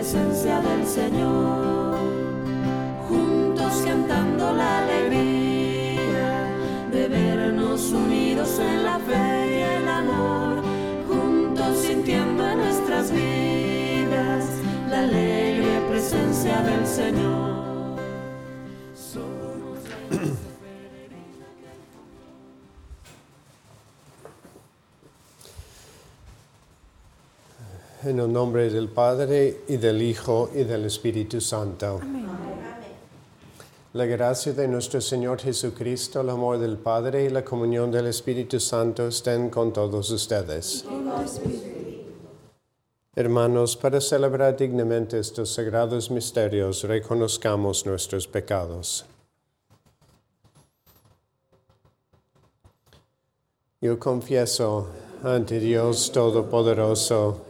Presencia del Señor, juntos cantando la alegría de vernos unidos en la fe y el amor, juntos sintiendo en nuestras vidas la alegre presencia del Señor. En el nombre del Padre y del Hijo y del Espíritu Santo. Amén. La gracia de nuestro Señor Jesucristo, el amor del Padre y la comunión del Espíritu Santo estén con todos ustedes. Hermanos, para celebrar dignamente estos sagrados misterios, reconozcamos nuestros pecados. Yo confieso ante Dios Todopoderoso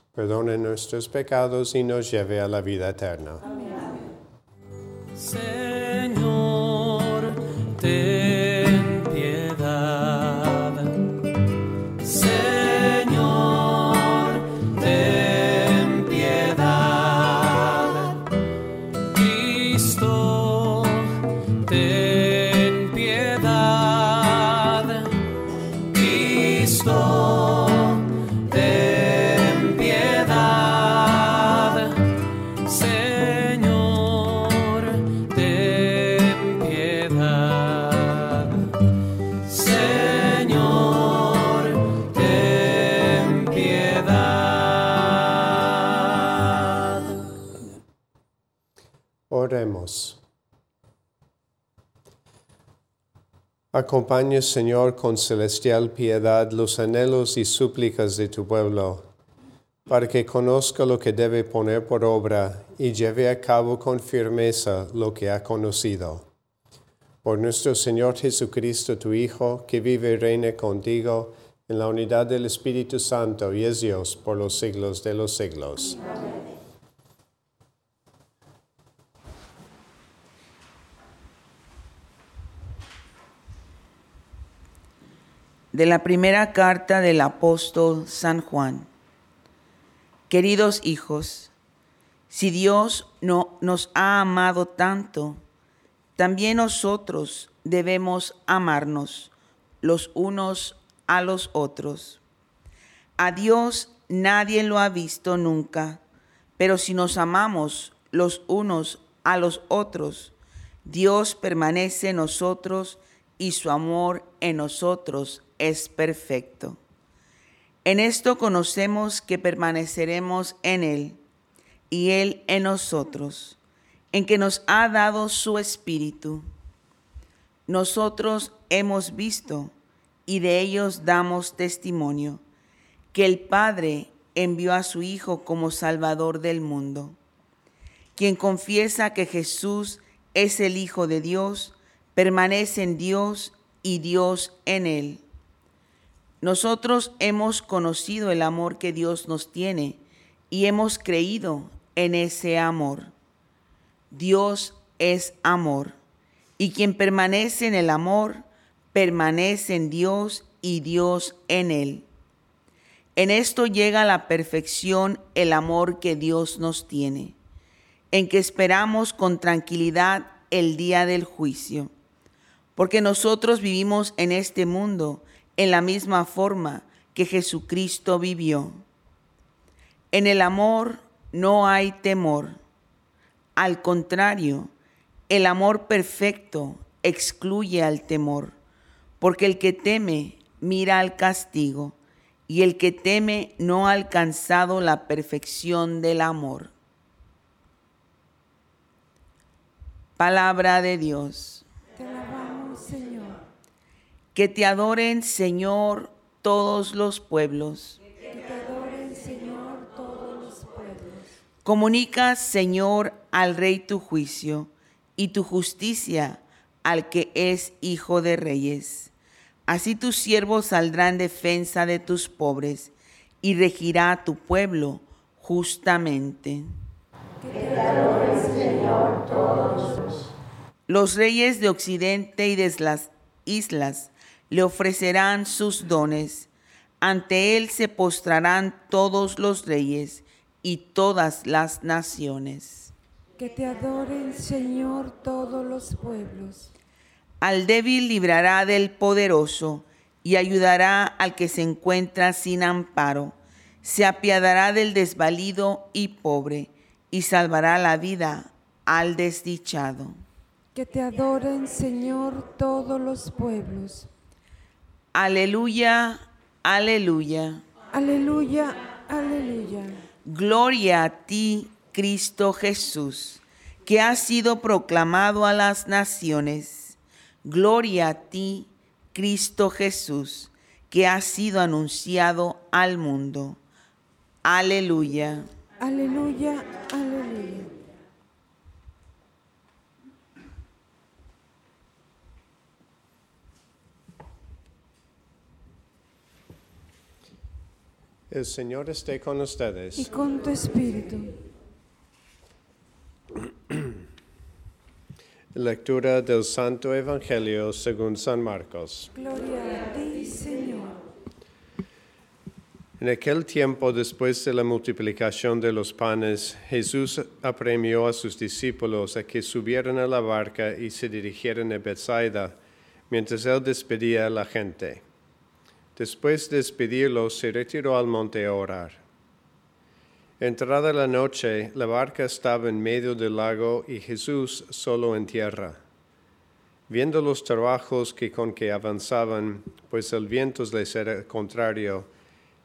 perdone nuestros pecados y nos lleve a la vida eterna. Amén. Señor, ten Acompaña, Señor, con celestial piedad los anhelos y súplicas de tu pueblo, para que conozca lo que debe poner por obra y lleve a cabo con firmeza lo que ha conocido. Por nuestro Señor Jesucristo, tu Hijo, que vive y reina contigo en la unidad del Espíritu Santo y es Dios por los siglos de los siglos. Amén. De la primera carta del apóstol San Juan. Queridos hijos, si Dios no nos ha amado tanto, también nosotros debemos amarnos los unos a los otros. A Dios nadie lo ha visto nunca, pero si nos amamos los unos a los otros, Dios permanece en nosotros y su amor en nosotros es perfecto. En esto conocemos que permaneceremos en Él y Él en nosotros, en que nos ha dado su Espíritu. Nosotros hemos visto y de ellos damos testimonio, que el Padre envió a su Hijo como Salvador del mundo. Quien confiesa que Jesús es el Hijo de Dios, permanece en Dios y Dios en él. Nosotros hemos conocido el amor que Dios nos tiene y hemos creído en ese amor. Dios es amor, y quien permanece en el amor, permanece en Dios y Dios en él. En esto llega a la perfección el amor que Dios nos tiene, en que esperamos con tranquilidad el día del juicio, porque nosotros vivimos en este mundo en la misma forma que Jesucristo vivió. En el amor no hay temor. Al contrario, el amor perfecto excluye al temor, porque el que teme mira al castigo, y el que teme no ha alcanzado la perfección del amor. Palabra de Dios. Que te adoren, Señor, todos los pueblos. Que te adoren, Señor, todos los pueblos. Comunica, Señor, al Rey tu juicio y tu justicia al que es Hijo de Reyes. Así tus siervos saldrán en defensa de tus pobres y regirá a tu pueblo justamente. Los reyes de Occidente y de las islas le ofrecerán sus dones. Ante él se postrarán todos los reyes y todas las naciones. Que te adoren, Señor, todos los pueblos. Al débil librará del poderoso y ayudará al que se encuentra sin amparo. Se apiadará del desvalido y pobre y salvará la vida al desdichado. Que te adoren, Señor, todos los pueblos. Aleluya, aleluya. Aleluya, aleluya. Gloria a ti, Cristo Jesús, que has sido proclamado a las naciones. Gloria a ti, Cristo Jesús, que has sido anunciado al mundo. Aleluya. Aleluya, aleluya. El Señor esté con Y ustedes. con tu espíritu. Lectura del Santo Evangelio según San Marcos. Gloria a ti, Señor. En aquel tiempo, después de la multiplicación de los panes, Jesús apremió a sus discípulos a que subieran a la barca y se dirigieran a Bethsaida, mientras él despedía a la gente. Después de despedirlos, se retiró al monte a orar. Entrada la noche, la barca estaba en medio del lago y Jesús solo en tierra. Viendo los trabajos que con que avanzaban, pues el viento les era contrario,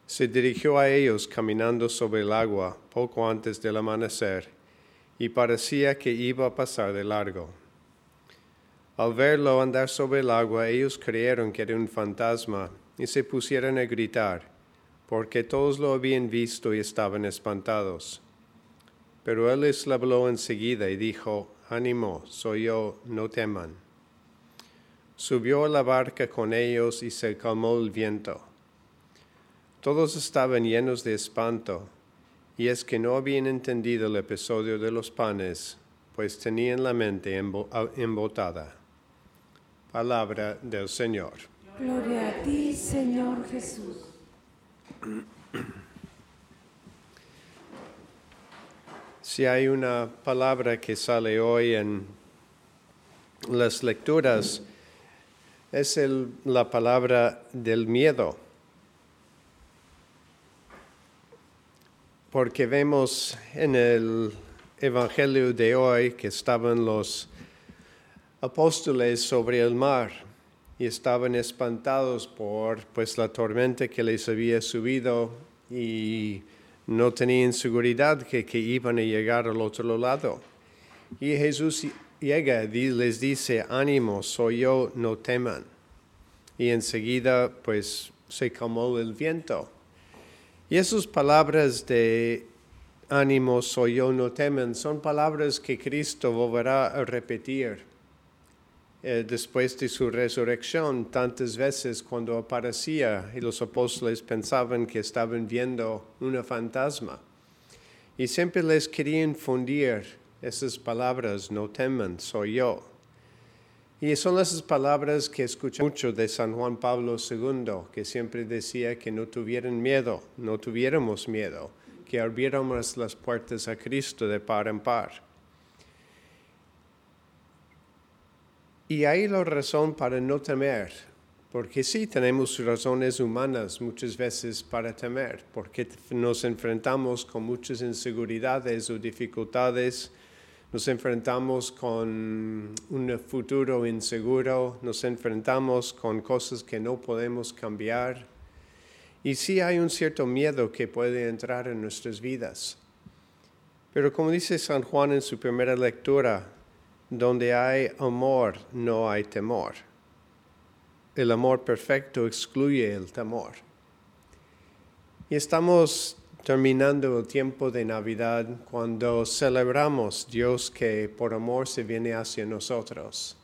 se dirigió a ellos caminando sobre el agua poco antes del amanecer, y parecía que iba a pasar de largo. Al verlo andar sobre el agua, ellos creyeron que era un fantasma y se pusieron a gritar, porque todos lo habían visto y estaban espantados. Pero él les habló enseguida y dijo, Ánimo, soy yo, no teman. Subió a la barca con ellos y se calmó el viento. Todos estaban llenos de espanto, y es que no habían entendido el episodio de los panes, pues tenían la mente embo- embotada. Palabra del Señor. Gloria a ti, Señor Jesús. Si hay una palabra que sale hoy en las lecturas, es el- la palabra del miedo. Porque vemos en el Evangelio de hoy que estaban los apóstoles sobre el mar y estaban espantados por pues la tormenta que les había subido y no tenían seguridad que, que iban a llegar al otro lado. Y Jesús llega y les dice, ánimo, soy yo, no teman. Y enseguida pues se calmó el viento. Y esas palabras de ánimo, soy yo, no teman, son palabras que Cristo volverá a repetir eh, después de su resurrección tantas veces cuando aparecía y los apóstoles pensaban que estaban viendo una fantasma. Y siempre les quería infundir esas palabras, no teman, soy yo. Y son esas palabras que escuché mucho de San Juan Pablo II, que siempre decía que no tuvieran miedo, no tuviéramos miedo, que abriéramos las puertas a Cristo de par en par. Y hay la razón para no temer, porque sí tenemos razones humanas muchas veces para temer, porque nos enfrentamos con muchas inseguridades o dificultades, nos enfrentamos con un futuro inseguro, nos enfrentamos con cosas que no podemos cambiar. Y sí hay un cierto miedo que puede entrar en nuestras vidas. Pero como dice San Juan en su primera lectura, donde hay amor no hay temor. El amor perfecto excluye el temor. Y estamos terminando el tiempo de Navidad cuando celebramos Dios que por amor se viene hacia nosotros.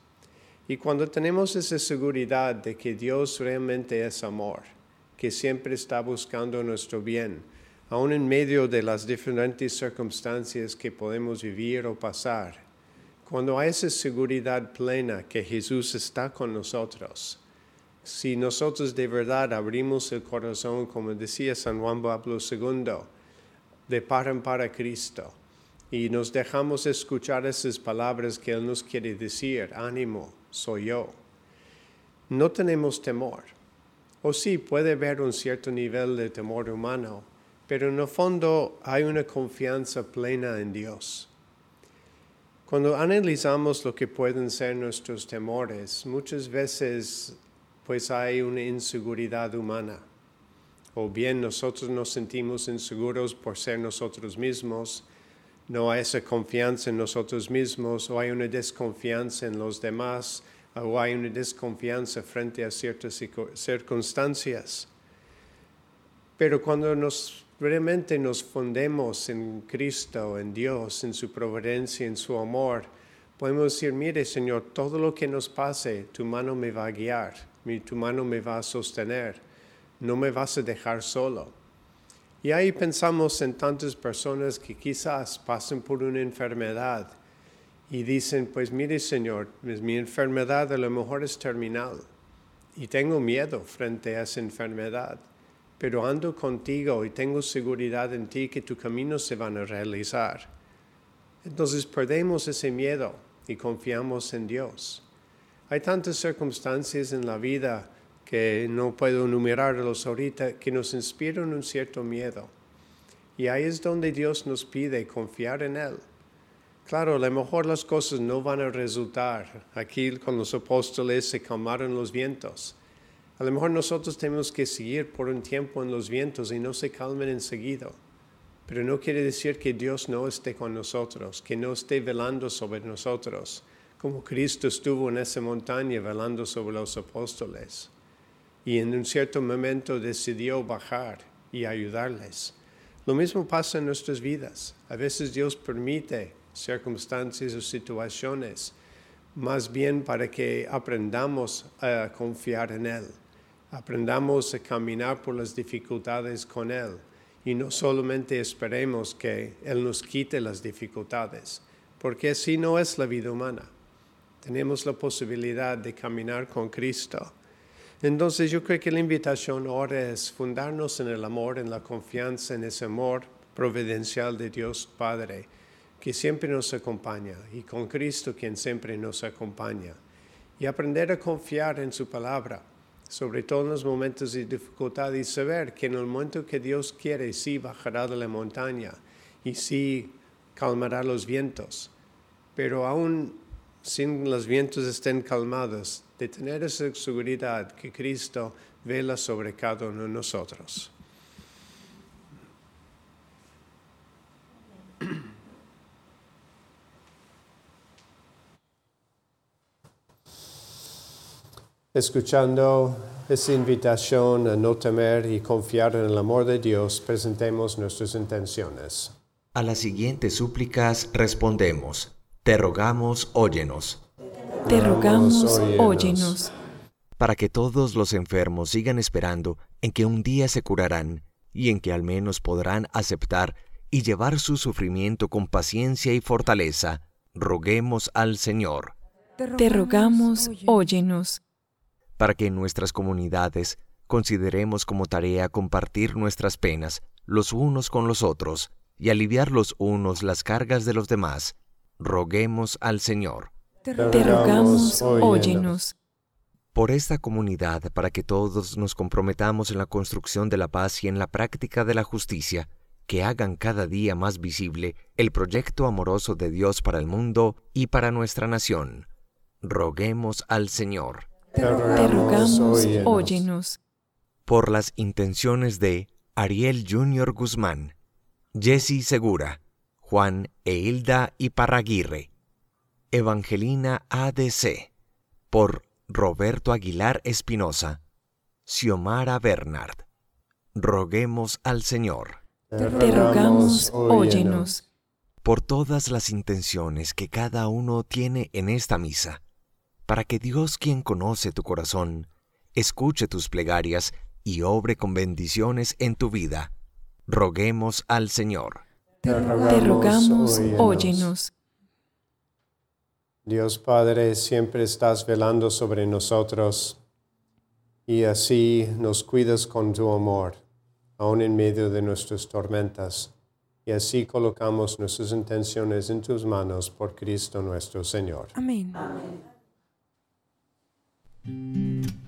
Y cuando tenemos esa seguridad de que Dios realmente es amor, que siempre está buscando nuestro bien, aun en medio de las diferentes circunstancias que podemos vivir o pasar, cuando hay esa seguridad plena que Jesús está con nosotros, si nosotros de verdad abrimos el corazón, como decía San Juan Pablo II, de par en par a Cristo, y nos dejamos escuchar esas palabras que Él nos quiere decir, ánimo, soy yo, no tenemos temor. O sí, puede haber un cierto nivel de temor humano, pero en el fondo hay una confianza plena en Dios. Cuando analizamos lo que pueden ser nuestros temores, muchas veces pues hay una inseguridad humana. O bien nosotros nos sentimos inseguros por ser nosotros mismos, no hay esa confianza en nosotros mismos, o hay una desconfianza en los demás, o hay una desconfianza frente a ciertas circunstancias. Pero cuando nos realmente nos fundemos en Cristo, en Dios, en su providencia, en su amor, podemos decir, mire Señor, todo lo que nos pase, tu mano me va a guiar, tu mano me va a sostener, no me vas a dejar solo. Y ahí pensamos en tantas personas que quizás pasen por una enfermedad y dicen, pues mire Señor, mi enfermedad a lo mejor es terminal y tengo miedo frente a esa enfermedad pero ando contigo y tengo seguridad en ti que tu camino se van a realizar. Entonces perdemos ese miedo y confiamos en Dios. Hay tantas circunstancias en la vida que no puedo enumerarlos ahorita que nos inspiran un cierto miedo. Y ahí es donde Dios nos pide confiar en Él. Claro, a lo mejor las cosas no van a resultar. Aquí con los apóstoles se calmaron los vientos a lo mejor nosotros tenemos que seguir por un tiempo en los vientos y no se calmen enseguida. Pero no quiere decir que Dios no esté con nosotros, que no esté velando sobre nosotros, como Cristo estuvo en esa montaña velando sobre los apóstoles. Y en un cierto momento decidió bajar y ayudarles. Lo mismo pasa en nuestras vidas. A veces Dios permite circunstancias o situaciones, más bien para que aprendamos a confiar en Él aprendamos a caminar por las dificultades con Él y no solamente esperemos que Él nos quite las dificultades, porque así no es la vida humana. Tenemos la posibilidad de caminar con Cristo. Entonces yo creo que la invitación ahora es fundarnos en el amor, en la confianza, en ese amor providencial de Dios Padre, que siempre nos acompaña, y con Cristo quien siempre nos acompaña, y aprender a confiar en su palabra sobre todo en los momentos de dificultad y saber que en el momento que Dios quiere, sí bajará de la montaña y sí calmará los vientos. Pero aún sin los vientos estén calmados, de tener esa seguridad que Cristo vela sobre cada uno de nosotros. Escuchando esa invitación a no temer y confiar en el amor de Dios, presentemos nuestras intenciones. A las siguientes súplicas respondemos, te rogamos, óyenos. Te rogamos, óyenos. Para que todos los enfermos sigan esperando en que un día se curarán y en que al menos podrán aceptar y llevar su sufrimiento con paciencia y fortaleza, roguemos al Señor, Te rogamos, óyenos. Para que en nuestras comunidades consideremos como tarea compartir nuestras penas los unos con los otros y aliviar los unos las cargas de los demás. Roguemos al Señor. Te rogamos, óyenos. por esta comunidad para que todos nos comprometamos en la construcción de la paz y en la práctica de la justicia, que hagan cada día más visible el proyecto amoroso de Dios para el mundo y para nuestra nación. Roguemos al Señor Te rogamos, óyenos. por las intenciones de Ariel Junior Guzmán, Jesse Segura, Juan e Hilda Iparraguirre, Evangelina ADC, por Roberto Aguilar Espinosa, Xiomara Bernard. Roguemos al Señor Te rogamos, óyenos. por todas las intenciones que cada uno tiene en esta misa, para que Dios quien conoce tu corazón, escuche tus plegarias y obre con bendiciones en tu vida. Roguemos al Señor. Te rogamos, óyenos. Dios Padre, siempre estás velando sobre nosotros y así nos cuidas con tu amor, aun en medio de nuestras tormentas. Y así colocamos nuestras intenciones en tus manos por Cristo nuestro Señor. Amén. Ya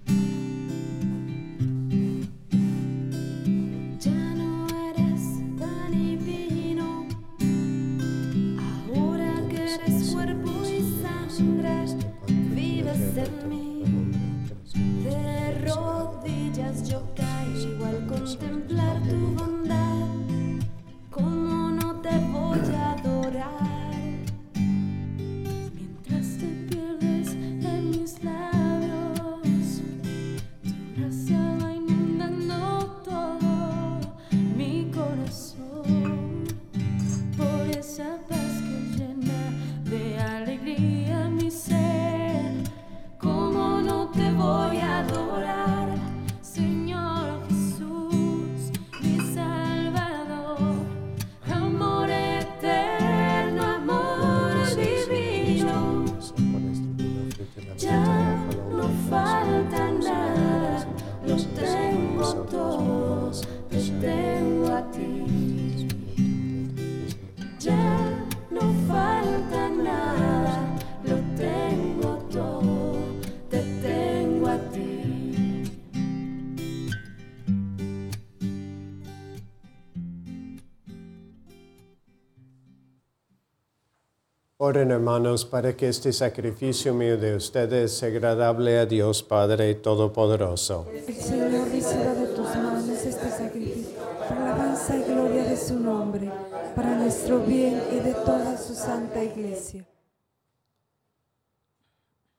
Oren hermanos para que este sacrificio mío de ustedes sea agradable a Dios Padre Todopoderoso. El Señor reciba de tus manos este sacrificio para alabanza y gloria de su nombre, para nuestro bien y de toda su santa iglesia.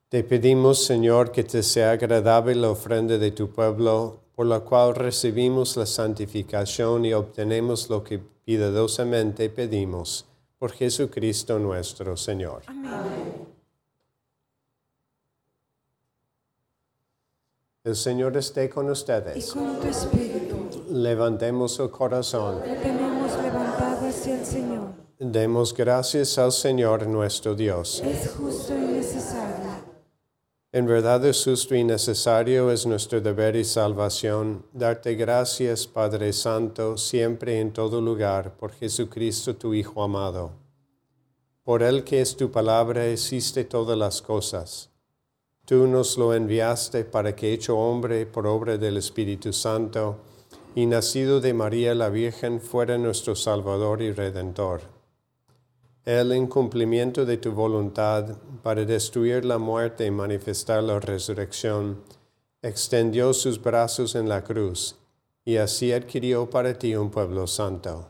Te pedimos, Señor, que te sea agradable la ofrenda de tu pueblo, por la cual recibimos la santificación y obtenemos lo que piadosamente pedimos. Por Jesucristo nuestro Señor. El Señor esté con Y ustedes. con tu espíritu Levantemos el corazón. lo tenemos levantado hacia el Señor. Demos gracias al Señor nuestro Dios. Es justo y. En verdad es justo y necesario, es nuestro deber y salvación, darte gracias, Padre Santo, siempre y en todo lugar, por Jesucristo tu Hijo amado. Por Él que es tu palabra, hiciste todas las cosas. Tú nos lo enviaste para que, hecho hombre por obra del Espíritu Santo, y nacido de María la Virgen, fuera nuestro Salvador y Redentor. Él, en cumplimiento de tu voluntad, para destruir la muerte y manifestar la resurrección, extendió sus brazos en la cruz y así adquirió para ti un pueblo santo.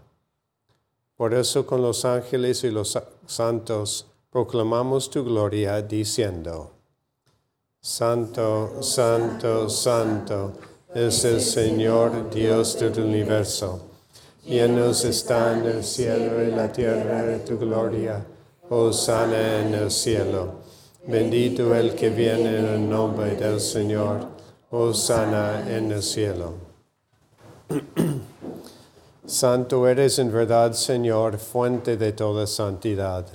Por eso con los ángeles y los sa- santos proclamamos tu gloria diciendo, Santo, santo, santo es el Señor Dios del universo. Llenos están el cielo y la tierra de tu gloria. Hosanna en el cielo. Bendito el que viene en el nombre del Señor. Hosanna en el cielo. Santo eres en verdad, Señor, fuente de toda santidad.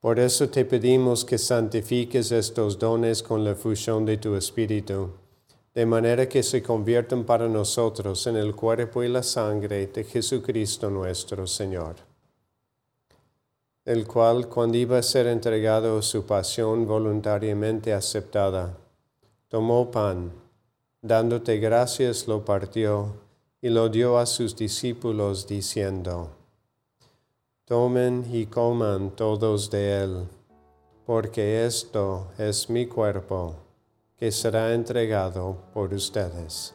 Por eso te pedimos que santifiques estos dones con la fusión de tu Espíritu, de manera que se conviertan para nosotros en el cuerpo y la sangre de Jesucristo nuestro Señor, el cual, cuando iba a ser entregado su pasión voluntariamente aceptada, tomó pan, dándote gracias lo partió y lo dio a sus discípulos diciendo, Tomen y coman todos de él, porque esto es mi cuerpo, que será entregado por ustedes.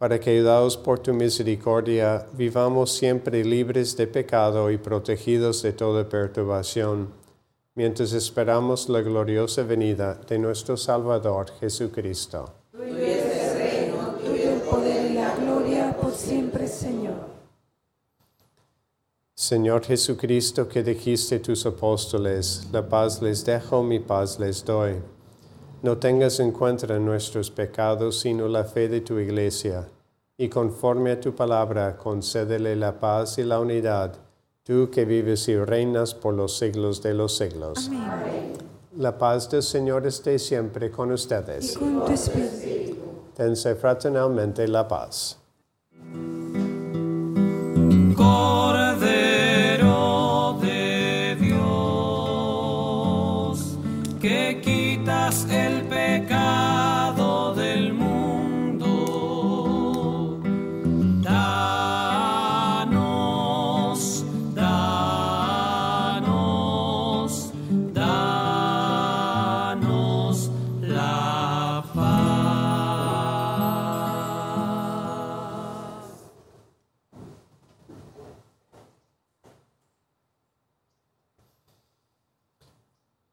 para que, ayudados por tu misericordia, vivamos siempre libres de pecado y protegidos de toda perturbación, mientras esperamos la gloriosa venida de nuestro Salvador Jesucristo. Tuyo es el reino, tuyo el poder y la gloria por siempre, Señor. Señor Jesucristo, que dijiste tus apóstoles, la paz les dejo, mi paz les doy. No tengas en cuenta nuestros pecados, sino la fe de tu iglesia. Y conforme a tu palabra, concédele la paz y la unidad, tú que vives y reinas por los siglos de los siglos. Amén. La paz del Señor esté siempre con ustedes. Y con tu espíritu. Dense fraternalmente la paz. El pecado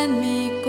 Gozo en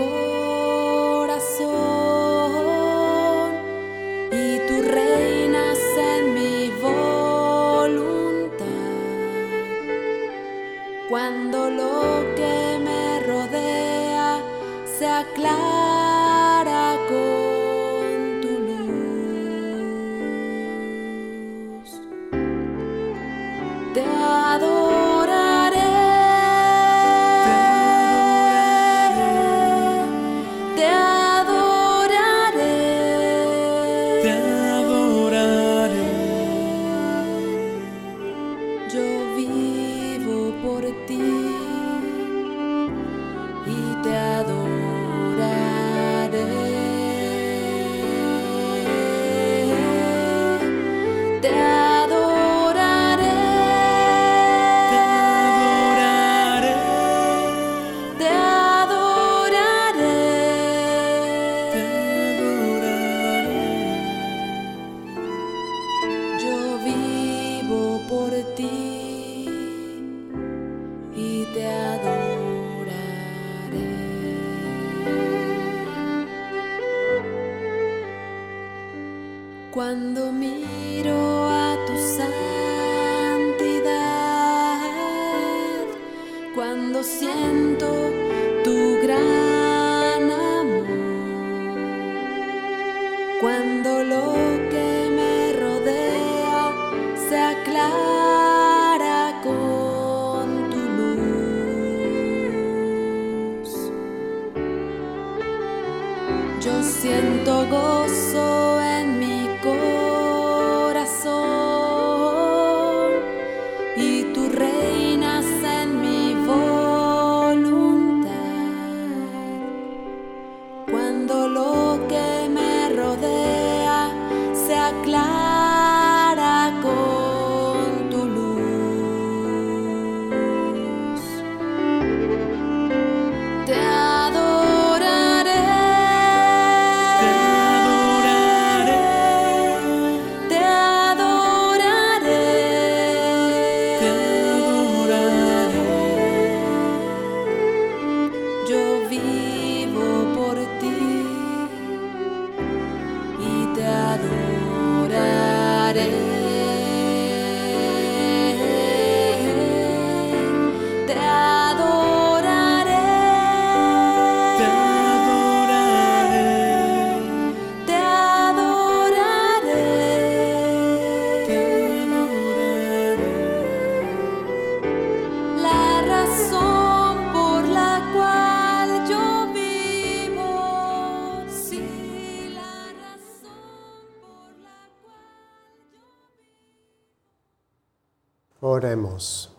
Oremos.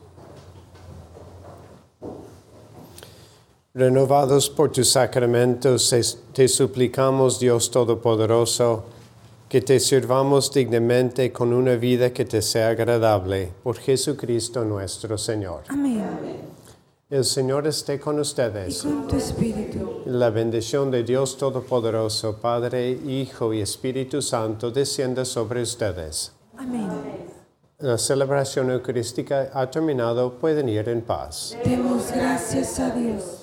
Renovados por tus sacramentos, te suplicamos, Dios Todopoderoso, que te sirvamos dignamente con una vida que te sea agradable, por Jesucristo nuestro Señor. Amén. El Señor esté con Y ustedes. con tu espíritu. La bendición de Dios Todopoderoso, Padre, Hijo y Espíritu Santo, descienda sobre ustedes. Amén. La celebración eucarística ha terminado, pueden ir en paz. Demos gracias a Dios.